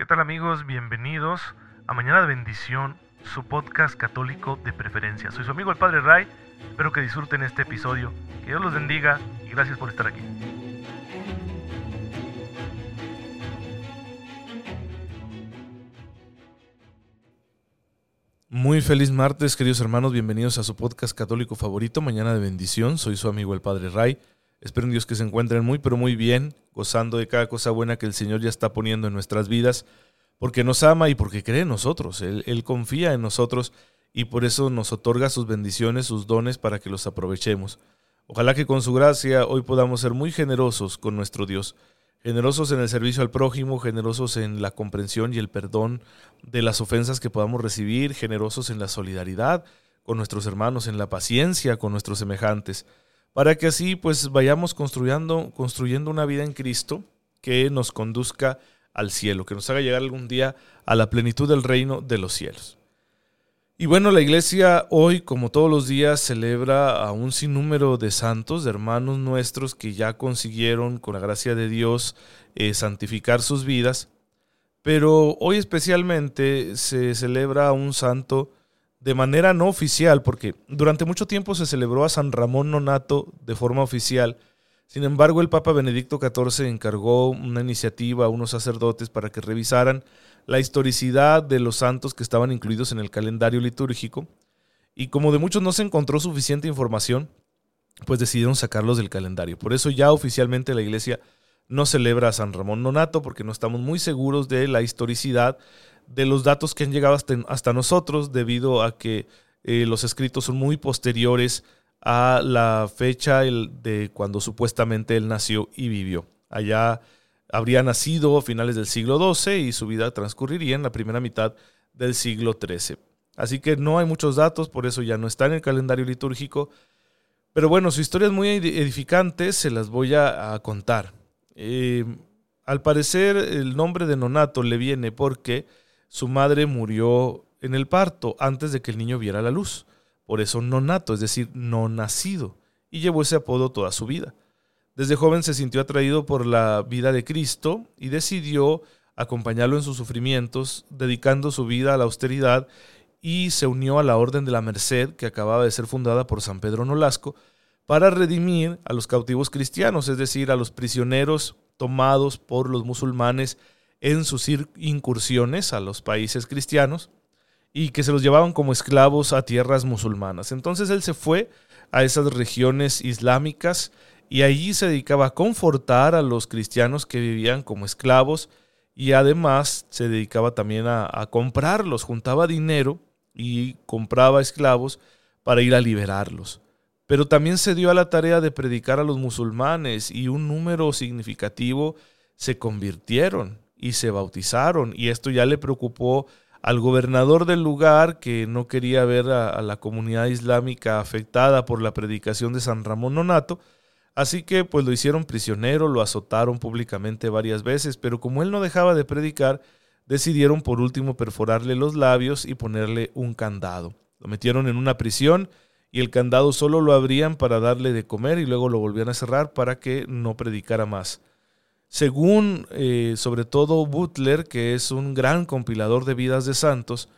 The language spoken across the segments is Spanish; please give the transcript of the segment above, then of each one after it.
¿Qué tal amigos? Bienvenidos a Mañana de Bendición, su podcast católico de preferencia. Soy su amigo el Padre Ray, espero que disfruten este episodio, que Dios los bendiga y gracias por estar aquí. Muy feliz martes, queridos hermanos, bienvenidos a su podcast católico favorito, Mañana de Bendición. Soy su amigo el Padre Ray. Espero en Dios que se encuentren muy, pero muy bien, gozando de cada cosa buena que el Señor ya está poniendo en nuestras vidas, porque nos ama y porque cree en nosotros. Él, él confía en nosotros y por eso nos otorga sus bendiciones, sus dones para que los aprovechemos. Ojalá que con su gracia hoy podamos ser muy generosos con nuestro Dios, generosos en el servicio al prójimo, generosos en la comprensión y el perdón de las ofensas que podamos recibir, generosos en la solidaridad con nuestros hermanos, en la paciencia con nuestros semejantes para que así pues vayamos construyendo, construyendo una vida en Cristo que nos conduzca al cielo, que nos haga llegar algún día a la plenitud del reino de los cielos. Y bueno, la iglesia hoy, como todos los días, celebra a un sinnúmero de santos, de hermanos nuestros que ya consiguieron, con la gracia de Dios, eh, santificar sus vidas. Pero hoy especialmente se celebra a un santo de manera no oficial, porque durante mucho tiempo se celebró a San Ramón Nonato de forma oficial. Sin embargo, el Papa Benedicto XIV encargó una iniciativa a unos sacerdotes para que revisaran la historicidad de los santos que estaban incluidos en el calendario litúrgico. Y como de muchos no se encontró suficiente información, pues decidieron sacarlos del calendario. Por eso ya oficialmente la Iglesia no celebra a San Ramón Nonato, porque no estamos muy seguros de la historicidad de los datos que han llegado hasta, nosotros debido a que eh, los escritos son muy posteriores a la fecha de cuando supuestamente él nació y vivió. Allá habría nacido a finales del siglo XII y su vida transcurriría en la primera mitad del siglo XIII. Así que no hay muchos datos, por eso ya no está en el calendario litúrgico. Pero bueno, su historia es muy edificante, se las voy a, contar. Eh, al parecer el nombre de Nonato le viene porque su madre murió en el parto antes de que el niño viera la luz. Por eso no nato, es decir, no nacido, y llevó ese apodo toda su vida. Desde joven se sintió atraído por la vida de Cristo y decidió acompañarlo en sus sufrimientos, dedicando su vida a la austeridad y se unió a la Orden de la Merced que acababa de ser fundada por San Pedro Nolasco para redimir a los cautivos cristianos, es decir, a los prisioneros tomados por los musulmanes en sus incursiones a los países cristianos y que se los llevaban como esclavos a tierras musulmanas. Entonces él se fue a esas regiones islámicas y allí se dedicaba a confortar a los cristianos que vivían como esclavos y además se dedicaba también a, a comprarlos, juntaba dinero y compraba esclavos para ir a liberarlos. Pero también se dio a la tarea de predicar a los musulmanes y un número significativo se convirtieron y se bautizaron. Y esto ya le preocupó al gobernador del lugar que no quería ver a, la comunidad islámica afectada por la predicación de San Ramón Nonato. Así que pues lo hicieron prisionero, lo azotaron públicamente varias veces, pero como él no dejaba de predicar, decidieron por último perforarle los labios y ponerle un candado. Lo metieron en una prisión y el candado solo lo abrían para darle de comer y luego lo volvían a cerrar para que no predicara más. Según eh, sobre todo Butler, que es un gran compilador de vidas de santos,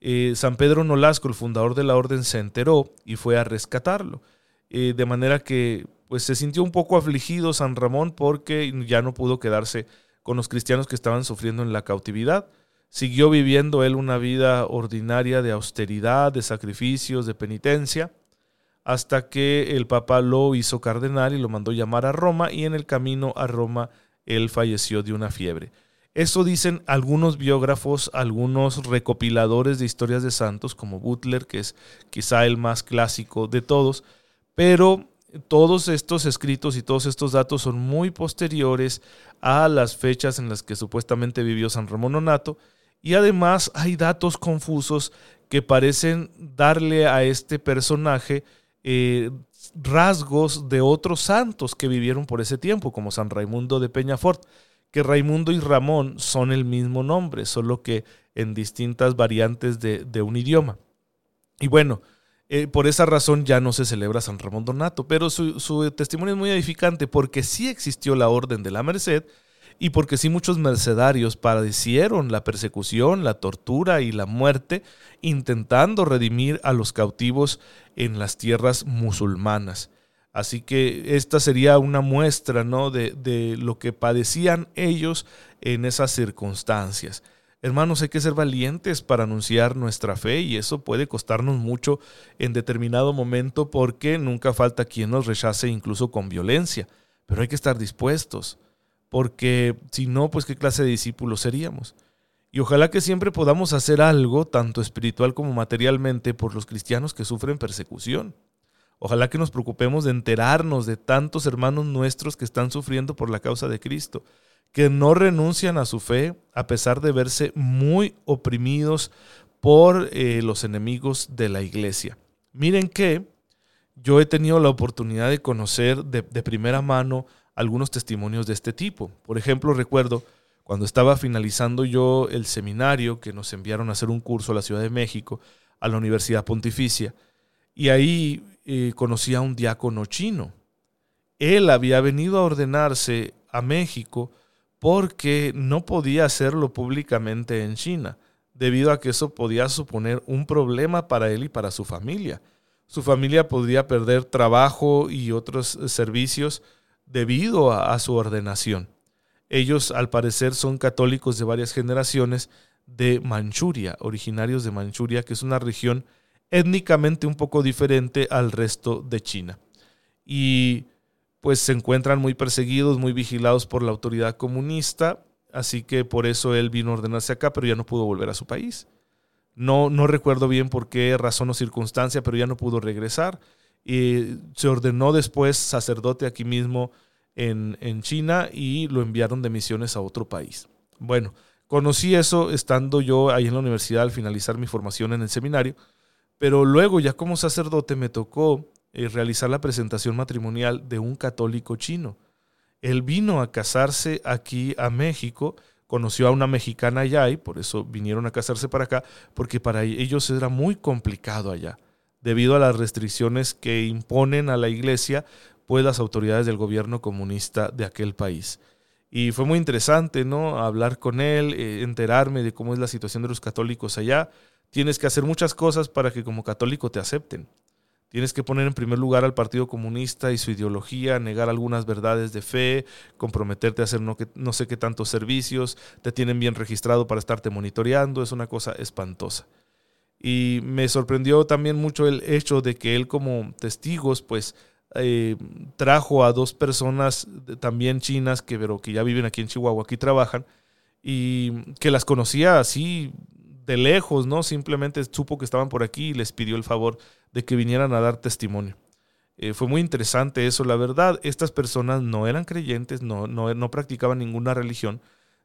eh, San Pedro Nolasco, el fundador de la orden, se enteró y fue a rescatarlo. Eh, de manera que pues, se sintió un poco afligido San Ramón porque ya no pudo quedarse con los cristianos que estaban sufriendo en la cautividad. Siguió viviendo él una vida ordinaria de austeridad, de sacrificios, de penitencia, hasta que el Papa lo hizo cardenal y lo mandó llamar a Roma y en el camino a Roma él falleció de una fiebre. Eso dicen algunos biógrafos, algunos recopiladores de historias de santos, como Butler, que es quizá el más clásico de todos, pero todos estos escritos y todos estos datos son muy posteriores a las fechas en las que supuestamente vivió San Ramón Nonato, y además hay datos confusos que parecen darle a este personaje eh, rasgos de otros santos que vivieron por ese tiempo, como San Raimundo de Peñafort, que Raimundo y Ramón son el mismo nombre, solo que en distintas variantes de, un idioma. Y bueno, eh, por esa razón ya no se celebra San Ramón Donato, pero su, su testimonio es muy edificante porque sí existió la Orden de la Merced y porque sí muchos mercenarios padecieron la persecución, la tortura y la muerte intentando redimir a los cautivos en las tierras musulmanas. Así que esta sería una muestra ¿no? de, de lo que padecían ellos en esas circunstancias. Hermanos, hay que ser valientes para anunciar nuestra fe y eso puede costarnos mucho en determinado momento porque nunca falta quien nos rechace incluso con violencia, pero hay que estar dispuestos porque si no, pues qué clase de discípulos seríamos. Y ojalá que siempre podamos hacer algo, tanto espiritual como materialmente, por los cristianos que sufren persecución. Ojalá que nos preocupemos de enterarnos de tantos hermanos nuestros que están sufriendo por la causa de Cristo, que no renuncian a su fe a pesar de verse muy oprimidos por eh, los enemigos de la iglesia. Miren que yo he tenido la oportunidad de conocer de, de primera mano algunos testimonios de este tipo. Por ejemplo, recuerdo cuando estaba finalizando yo el seminario que nos enviaron a hacer un curso a la Ciudad de México, a la Universidad Pontificia, y ahí eh, conocí a un diácono chino. Él había venido a ordenarse a México porque no podía hacerlo públicamente en China, debido a que eso podía suponer un problema para él y para su familia. Su familia podría perder trabajo y otros servicios debido a, su ordenación. Ellos, al parecer, son católicos de varias generaciones de Manchuria, originarios de Manchuria, que es una región étnicamente un poco diferente al resto de China. Y pues se encuentran muy perseguidos, muy vigilados por la autoridad comunista, así que por eso él vino a ordenarse acá, pero ya no pudo volver a su país. No, no recuerdo bien por qué razón o circunstancia, pero ya no pudo regresar. Y se ordenó después sacerdote aquí mismo en, en China y lo enviaron de misiones a otro país. Bueno, conocí eso estando yo ahí en la universidad al finalizar mi formación en el seminario pero luego ya como sacerdote me tocó eh, realizar la presentación matrimonial de un católico chino. Él vino a casarse aquí a México, conoció a una mexicana allá y por eso vinieron a casarse para acá, porque para ellos era muy complicado allá, debido a las restricciones que imponen a la iglesia pues las autoridades del gobierno comunista de aquel país. Y fue muy interesante, ¿no? Hablar con él, eh, enterarme de cómo es la situación de los católicos allá. Tienes que hacer muchas cosas para que como católico te acepten. Tienes que poner en primer lugar al Partido Comunista y su ideología, negar algunas verdades de fe, comprometerte a hacer no, sé qué tantos servicios, te tienen bien registrado para estarte monitoreando, es una cosa espantosa. Y me sorprendió también mucho el hecho de que él como testigos, pues eh, trajo a dos personas también chinas que, pero que ya viven aquí en Chihuahua, aquí trabajan, y que las conocía así de lejos, ¿no? Simplemente supo que estaban por aquí y les pidió el favor de que vinieran a dar testimonio. Eh, fue muy interesante eso, la verdad. Estas personas no eran creyentes, no, no, no practicaban ninguna religión,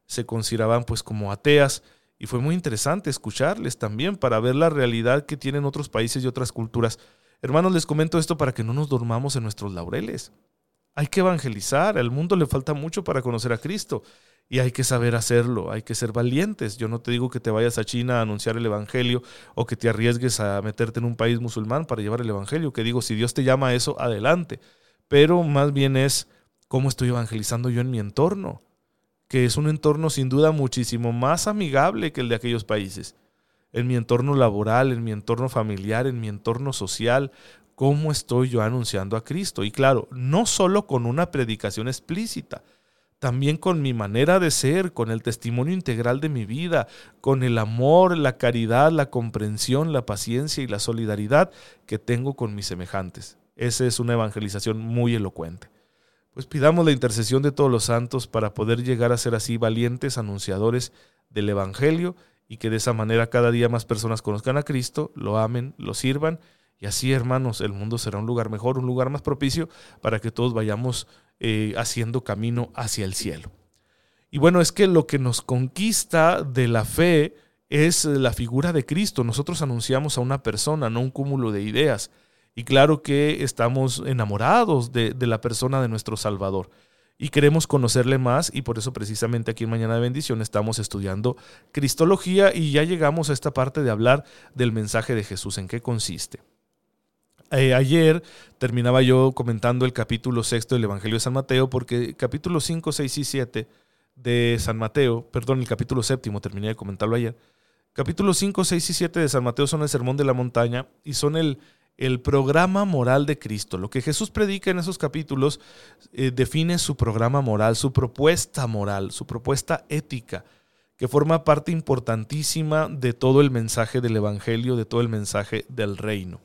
se consideraban pues como ateas y fue muy interesante escucharles también para ver la realidad que tienen otros países y otras culturas. Hermanos, les comento esto para que no nos dormamos en nuestros laureles. Hay que evangelizar, al mundo le falta mucho para conocer a Cristo y hay que saber hacerlo, hay que ser valientes. Yo no te digo que te vayas a China a anunciar el Evangelio o que te arriesgues a meterte en un país musulmán para llevar el Evangelio, que digo, si Dios te llama a eso, adelante. Pero más bien es cómo estoy evangelizando yo en mi entorno, que es un entorno sin duda muchísimo más amigable que el de aquellos países. En mi entorno laboral, en mi entorno familiar, en mi entorno social, cómo estoy yo anunciando a Cristo. Y claro, no solo con una predicación explícita, también con mi manera de ser, con el testimonio integral de mi vida, con el amor, la caridad, la comprensión, la paciencia y la solidaridad que tengo con mis semejantes. Esa es una evangelización muy elocuente. Pues pidamos la intercesión de todos los santos para poder llegar a ser así valientes anunciadores del Evangelio y que de esa manera cada día más personas conozcan a Cristo, lo amen, lo sirvan y así hermanos el mundo será un lugar mejor, un lugar más propicio para que todos vayamos eh, haciendo camino hacia el cielo. Y bueno, es que lo que nos conquista de la fe es la figura de Cristo. Nosotros anunciamos a una persona, no un cúmulo de ideas. Y claro que estamos enamorados de, de, la persona de nuestro Salvador. Y queremos conocerle más y por eso precisamente aquí en Mañana de Bendición estamos estudiando Cristología y ya llegamos a esta parte de hablar del mensaje de Jesús, en qué consiste. Eh, ayer terminaba yo comentando el capítulo sexto del Evangelio de San Mateo porque capítulos 5, 6 y 7 de San Mateo, perdón, el capítulo séptimo, terminé de comentarlo ayer. Capítulos 5, 6 y 7 de San Mateo son el sermón de la montaña y son el, el programa moral de Cristo. Lo que Jesús predica en esos capítulos eh, define su programa moral, su propuesta moral, su propuesta ética, que forma parte importantísima de todo el mensaje del Evangelio, de todo el mensaje del reino.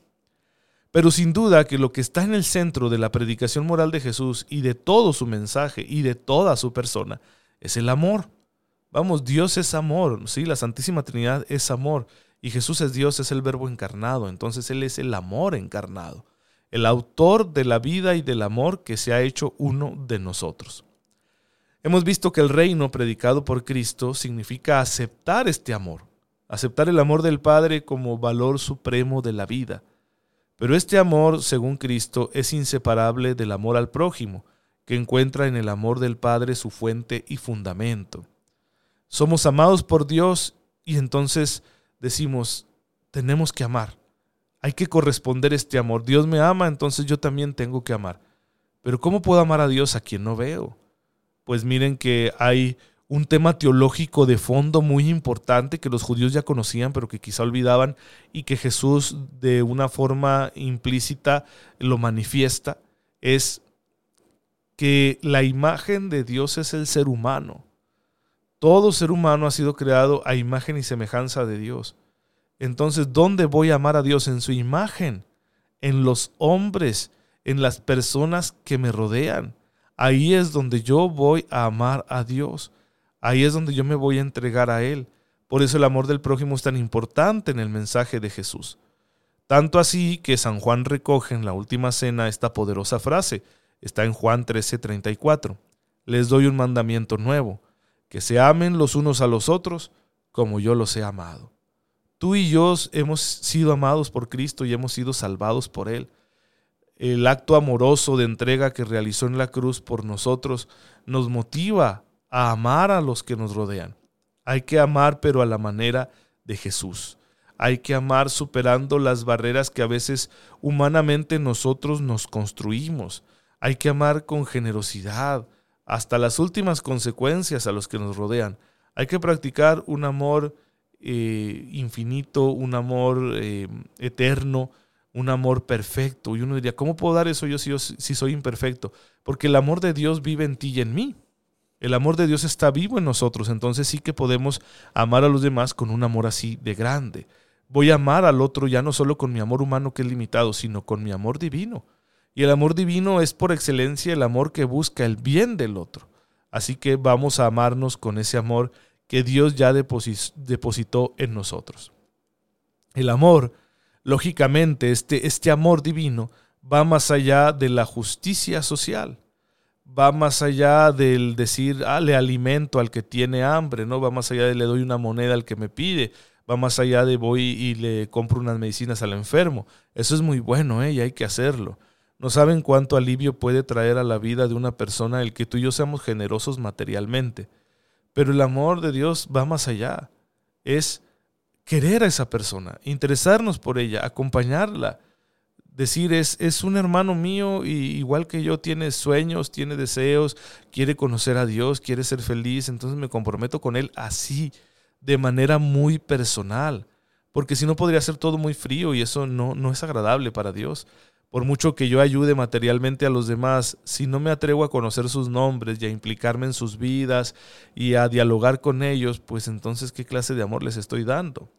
Pero sin duda que lo que está en el centro de la predicación moral de Jesús y de todo su mensaje y de toda su persona es el amor. Vamos, Dios es amor, ¿sí? La Santísima Trinidad es amor y Jesús es Dios, es el verbo encarnado, entonces Él es el amor encarnado, el autor de la vida y del amor que se ha hecho uno de nosotros. Hemos visto que el reino predicado por Cristo significa aceptar este amor, aceptar el amor del Padre como valor supremo de la vida pero este amor, según Cristo, es inseparable del amor al prójimo, que encuentra en el amor del Padre su fuente y fundamento. Somos amados por Dios y entonces decimos, tenemos que amar. Hay que corresponder este amor. Dios me ama, entonces yo también tengo que amar. Pero ¿cómo puedo amar a Dios a quien no veo? Pues miren que hay un tema teológico de fondo muy importante que los judíos ya conocían, pero que quizá olvidaban y que Jesús de una forma implícita lo manifiesta, es que la imagen de Dios es el ser humano. Todo ser humano ha sido creado a imagen y semejanza de Dios. Entonces, ¿dónde voy a amar a Dios? En su imagen, en los hombres, en las personas que me rodean. Ahí es donde yo voy a amar a Dios. Ahí es donde yo me voy a entregar a Él. Por eso el amor del prójimo es tan importante en el mensaje de Jesús. Tanto así que San Juan recoge en la última cena esta poderosa frase. Está en Juan 13:34. Les doy un mandamiento nuevo, que se amen los unos a los otros como yo los he amado. Tú y yo hemos sido amados por Cristo y hemos sido salvados por Él. El acto amoroso de entrega que realizó en la cruz por nosotros nos motiva a amar a los que nos rodean. Hay que amar pero a la manera de Jesús. Hay que amar superando las barreras que a veces humanamente nosotros nos construimos. Hay que amar con generosidad, hasta las últimas consecuencias a los que nos rodean. Hay que practicar un amor eh, infinito, un amor eh, eterno, un amor perfecto. Y uno diría, ¿cómo puedo dar eso yo si, yo si soy imperfecto? Porque el amor de Dios vive en ti y en mí. El amor de Dios está vivo en nosotros, entonces sí que podemos amar a los demás con un amor así de grande. Voy a amar al otro ya no solo con mi amor humano que es limitado, sino con mi amor divino. Y el amor divino es por excelencia el amor que busca el bien del otro. Así que vamos a amarnos con ese amor que Dios ya depositó en nosotros. El amor, lógicamente, este, este amor divino va más allá de la justicia social va más allá del decir, ah, le alimento al que tiene hambre, ¿no? Va más allá de le doy una moneda al que me pide, va más allá de voy y le compro unas medicinas al enfermo. Eso es muy bueno, ¿eh? Y hay que hacerlo. No saben cuánto alivio puede traer a la vida de una persona el que tú y yo seamos generosos materialmente. Pero el amor de Dios va más allá. Es querer a esa persona, interesarnos por ella, acompañarla, decir es, es un hermano mío y igual que yo tiene sueños, tiene deseos, quiere conocer a Dios, quiere ser feliz, entonces me comprometo con él así, de manera muy personal, porque si no podría ser todo muy frío y eso no, no es agradable para Dios. Por mucho que yo ayude materialmente a los demás, si no me atrevo a conocer sus nombres y a implicarme en sus vidas y a dialogar con ellos, pues entonces ¿qué clase de amor les estoy dando?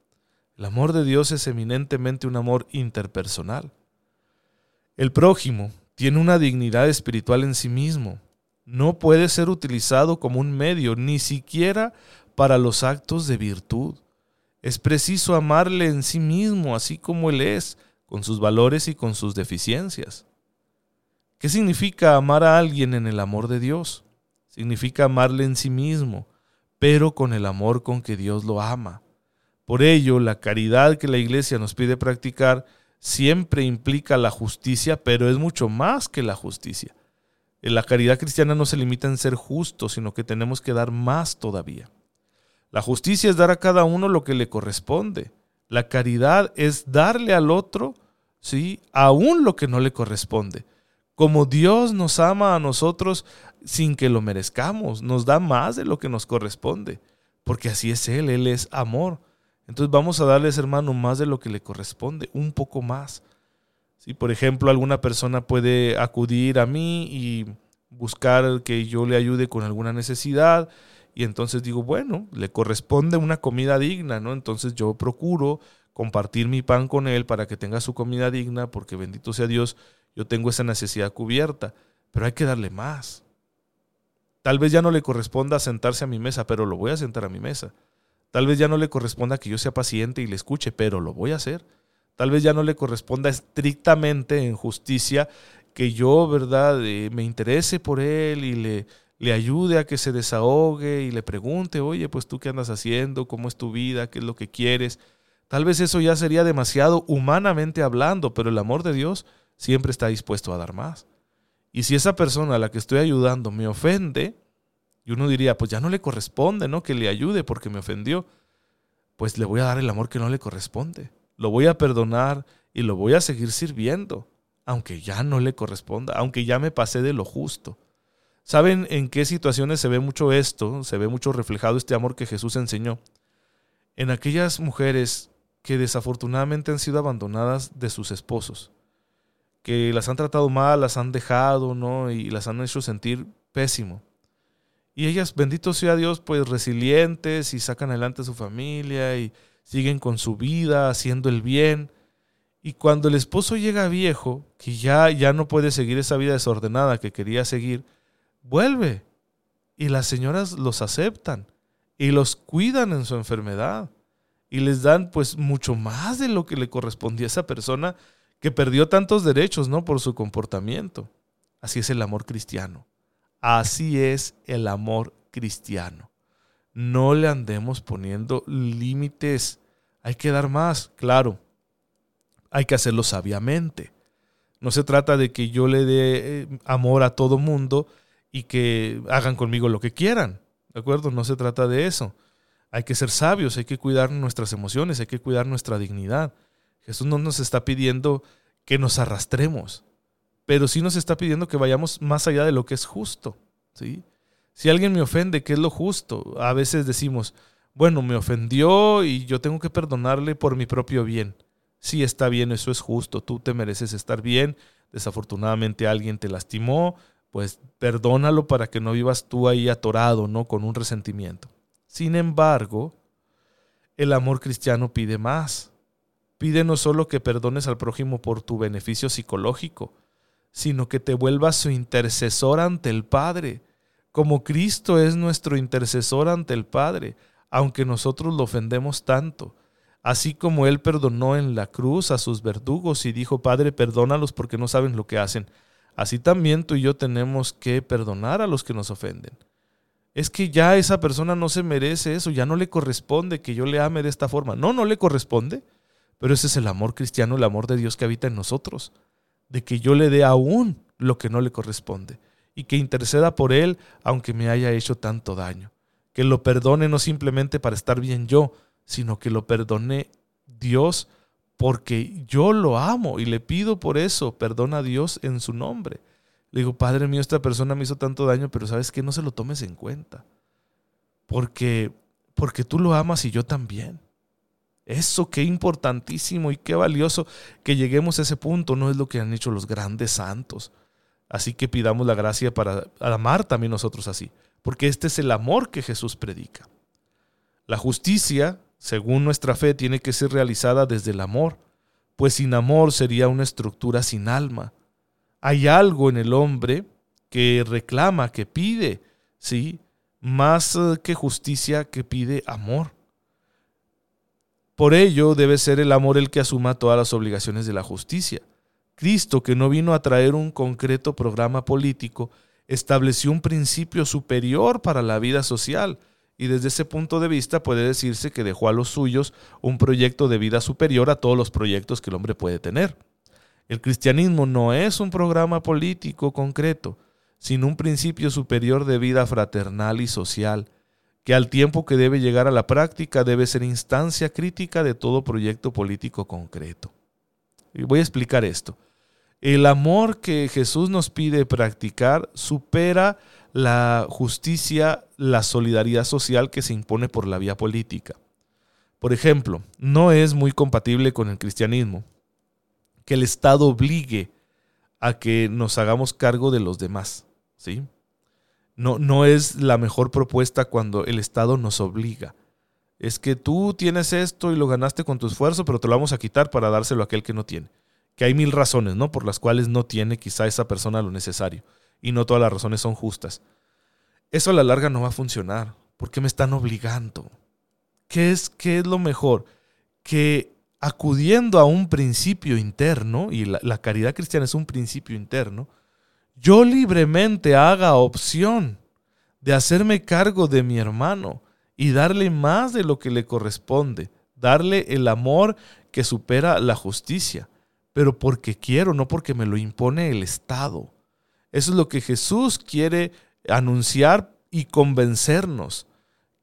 El amor de Dios es eminentemente un amor interpersonal. El prójimo tiene una dignidad espiritual en sí mismo. No puede ser utilizado como un medio, ni siquiera para los actos de virtud. Es preciso amarle en sí mismo, así como él es, con sus valores y con sus deficiencias. ¿Qué significa amar a alguien en el amor de Dios? Significa amarle en sí mismo, pero con el amor con que Dios lo ama. Por ello, la caridad que la Iglesia nos pide practicar siempre implica la justicia, pero es mucho más que la justicia. La caridad cristiana no se limita en ser justo, sino que tenemos que dar más todavía. La justicia es dar a cada uno lo que le corresponde. La caridad es darle al otro, ¿sí? aún lo que no le corresponde. Como Dios nos ama a nosotros, sin que lo merezcamos, nos da más de lo que nos corresponde, porque así es Él, Él es amor. Entonces vamos a darles, hermano, más de lo que le corresponde, un poco más. Si, por ejemplo, alguna persona puede acudir a mí y buscar que yo le ayude con alguna necesidad, y entonces digo, bueno, le corresponde una comida digna, ¿no? Entonces yo procuro compartir mi pan con él para que tenga su comida digna, porque bendito sea Dios, yo tengo esa necesidad cubierta, pero hay que darle más. Tal vez ya no le corresponda sentarse a mi mesa, pero lo voy a sentar a mi mesa. Tal vez ya no le corresponda que yo sea paciente y le escuche, pero lo voy a hacer. Tal vez ya no le corresponda estrictamente en justicia que yo, ¿verdad?, eh, me interese por él y le, le ayude a que se desahogue y le pregunte, oye, pues tú qué andas haciendo, cómo es tu vida, qué es lo que quieres. Tal vez eso ya sería demasiado humanamente hablando, pero el amor de Dios siempre está dispuesto a dar más. Y si esa persona a la que estoy ayudando me ofende, y uno diría, pues ya no le corresponde, ¿no? Que le ayude porque me ofendió, pues le voy a dar el amor que no le corresponde. Lo voy a perdonar y lo voy a seguir sirviendo, aunque ya no le corresponda, aunque ya me pasé de lo justo. ¿Saben en qué situaciones se ve mucho esto? Se ve mucho reflejado este amor que Jesús enseñó. En aquellas mujeres que desafortunadamente han sido abandonadas de sus esposos, que las han tratado mal, las han dejado, ¿no? Y las han hecho sentir pésimo. Y ellas, bendito sea Dios, pues resilientes y sacan adelante su familia y siguen con su vida, haciendo el bien. Y cuando el esposo llega viejo, que ya, ya no puede seguir esa vida desordenada que quería seguir, vuelve. Y las señoras los aceptan y los cuidan en su enfermedad y les dan pues mucho más de lo que le correspondía a esa persona que perdió tantos derechos, ¿no? Por su comportamiento. Así es el amor cristiano. Así es el amor cristiano. No le andemos poniendo límites. Hay que dar más, claro. Hay que hacerlo sabiamente. No se trata de que yo le dé eh, amor a todo mundo y que hagan conmigo lo que quieran. ¿De acuerdo? No se trata de eso. Hay que ser sabios, hay que cuidar nuestras emociones, hay que cuidar nuestra dignidad. Jesús no nos está pidiendo que nos arrastremos, pero sí nos está pidiendo que vayamos más allá de lo que es justo. ¿sí? Si alguien me ofende, ¿qué es lo justo? A veces decimos, bueno, me ofendió y yo tengo que perdonarle por mi propio bien. Sí, está bien, eso es justo, tú te mereces estar bien, desafortunadamente alguien te lastimó, pues perdónalo para que no vivas tú ahí atorado, ¿no? Con un resentimiento. Sin embargo, el amor cristiano pide más. Pide no solo que perdones al prójimo por tu beneficio psicológico, sino que te vuelvas su intercesor ante el Padre, como Cristo es nuestro intercesor ante el Padre, aunque nosotros lo ofendemos tanto. Así como Él perdonó en la cruz a sus verdugos y dijo, Padre, perdónalos porque no saben lo que hacen así también tú y yo tenemos que perdonar a los que nos ofenden. Es que ya esa persona no se merece eso, ya no le corresponde que yo le ame de esta forma. No, no le corresponde, pero ese es el amor cristiano, el amor de Dios que habita en nosotros, de que yo le dé aún lo que no le corresponde y que interceda por él aunque me haya hecho tanto daño. Que lo perdone no simplemente para estar bien yo, sino que lo perdone Dios porque yo lo amo y le pido por eso, perdona a Dios en su nombre. Le digo, Padre mío, esta persona me hizo tanto daño, pero sabes que no se lo tomes en cuenta. Porque, porque tú lo amas y yo también. Eso qué importantísimo y qué valioso que lleguemos a ese punto, no es lo que han hecho los grandes santos. Así que pidamos la gracia para amar también nosotros así, porque este es el amor que Jesús predica. La justicia según nuestra fe, tiene que ser realizada desde el amor, pues sin amor sería una estructura sin alma. Hay algo en el hombre que reclama, que pide, ¿sí? Más eh, que justicia, que pide amor. Por ello debe ser el amor el que asuma todas las obligaciones de la justicia. Cristo, que no vino a traer un concreto programa político, estableció un principio superior para la vida social, y desde ese punto de vista puede decirse que dejó a los suyos un proyecto de vida superior a todos los proyectos que el hombre puede tener. El cristianismo no es un programa político concreto, sino un principio superior de vida fraternal y social, que al tiempo que debe llegar a la práctica debe ser instancia crítica de todo proyecto político concreto. Y voy a explicar esto. El amor que Jesús nos pide practicar supera la justicia, la solidaridad social que se impone por la vía política. Por ejemplo, no es muy compatible con el cristianismo que el Estado obligue a que nos hagamos cargo de los demás, ¿sí? No, no es la mejor propuesta cuando el Estado nos obliga. Es que tú tienes esto y lo ganaste con tu esfuerzo, pero te lo vamos a quitar para dárselo a aquel que no tiene. Que hay mil razones, ¿no? Por las cuales no tiene quizá esa persona lo necesario. Y no todas las razones son justas. Eso a la larga no va a funcionar. porque me están obligando? ¿Qué es, qué es lo mejor? Que acudiendo a un principio interno, y la, la caridad cristiana es un principio interno, yo libremente haga opción de hacerme cargo de mi hermano y darle más de lo que le corresponde, darle el amor que supera la justicia, pero porque quiero, no porque me lo impone el Estado. Eso es lo que Jesús quiere anunciar y convencernos,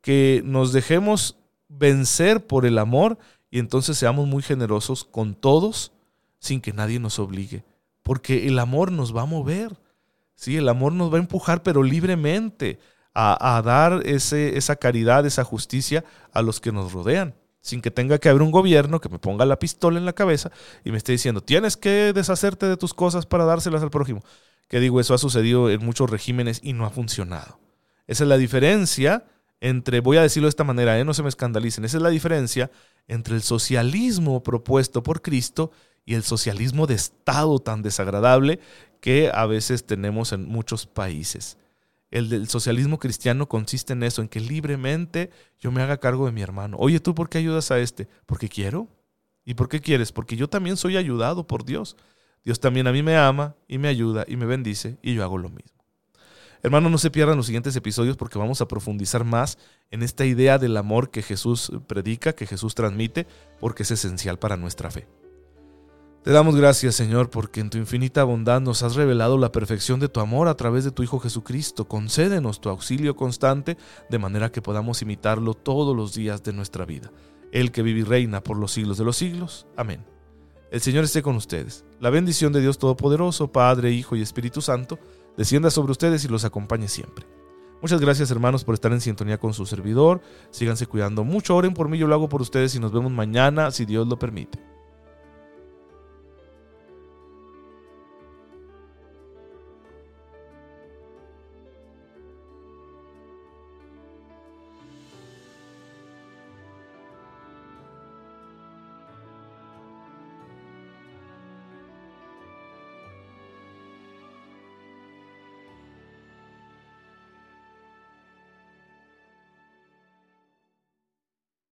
que nos dejemos vencer por el amor y entonces seamos muy generosos con todos sin que nadie nos obligue, porque el amor nos va a mover. Sí, el amor nos va a empujar, pero libremente, a, dar ese, esa caridad, esa justicia a los que nos rodean, sin que tenga que haber un gobierno que me ponga la pistola en la cabeza y me esté diciendo, tienes que deshacerte de tus cosas para dárselas al prójimo. Que digo, eso ha sucedido en muchos regímenes y no ha funcionado. Esa es la diferencia entre, voy a decirlo de esta manera, ¿eh? no se me escandalicen, esa es la diferencia entre el socialismo propuesto por Cristo y el socialismo de Estado tan desagradable que a veces tenemos en muchos países. El del socialismo cristiano consiste en eso, en que libremente yo me haga cargo de mi hermano. Oye, ¿tú por qué ayudas a este? Porque quiero. ¿Y por qué quieres? Porque yo también soy ayudado por Dios. Dios también a mí me ama y me ayuda y me bendice y yo hago lo mismo. Hermano, no se pierdan los siguientes episodios porque vamos a profundizar más en esta idea del amor que Jesús predica, que Jesús transmite, porque es esencial para nuestra fe. Te damos gracias, Señor, porque en tu infinita bondad nos has revelado la perfección de tu amor a través de tu Hijo Jesucristo. Concédenos tu auxilio constante, de manera que podamos imitarlo todos los días de nuestra vida. El que vive y reina por los siglos de los siglos. Amén. El Señor esté con ustedes. La bendición de Dios Todopoderoso, Padre, Hijo y Espíritu Santo, descienda sobre ustedes y los acompañe siempre. Muchas gracias hermanos por estar en sintonía con su servidor. Síganse cuidando mucho, oren por mí, yo lo hago por ustedes y nos vemos mañana si Dios lo permite.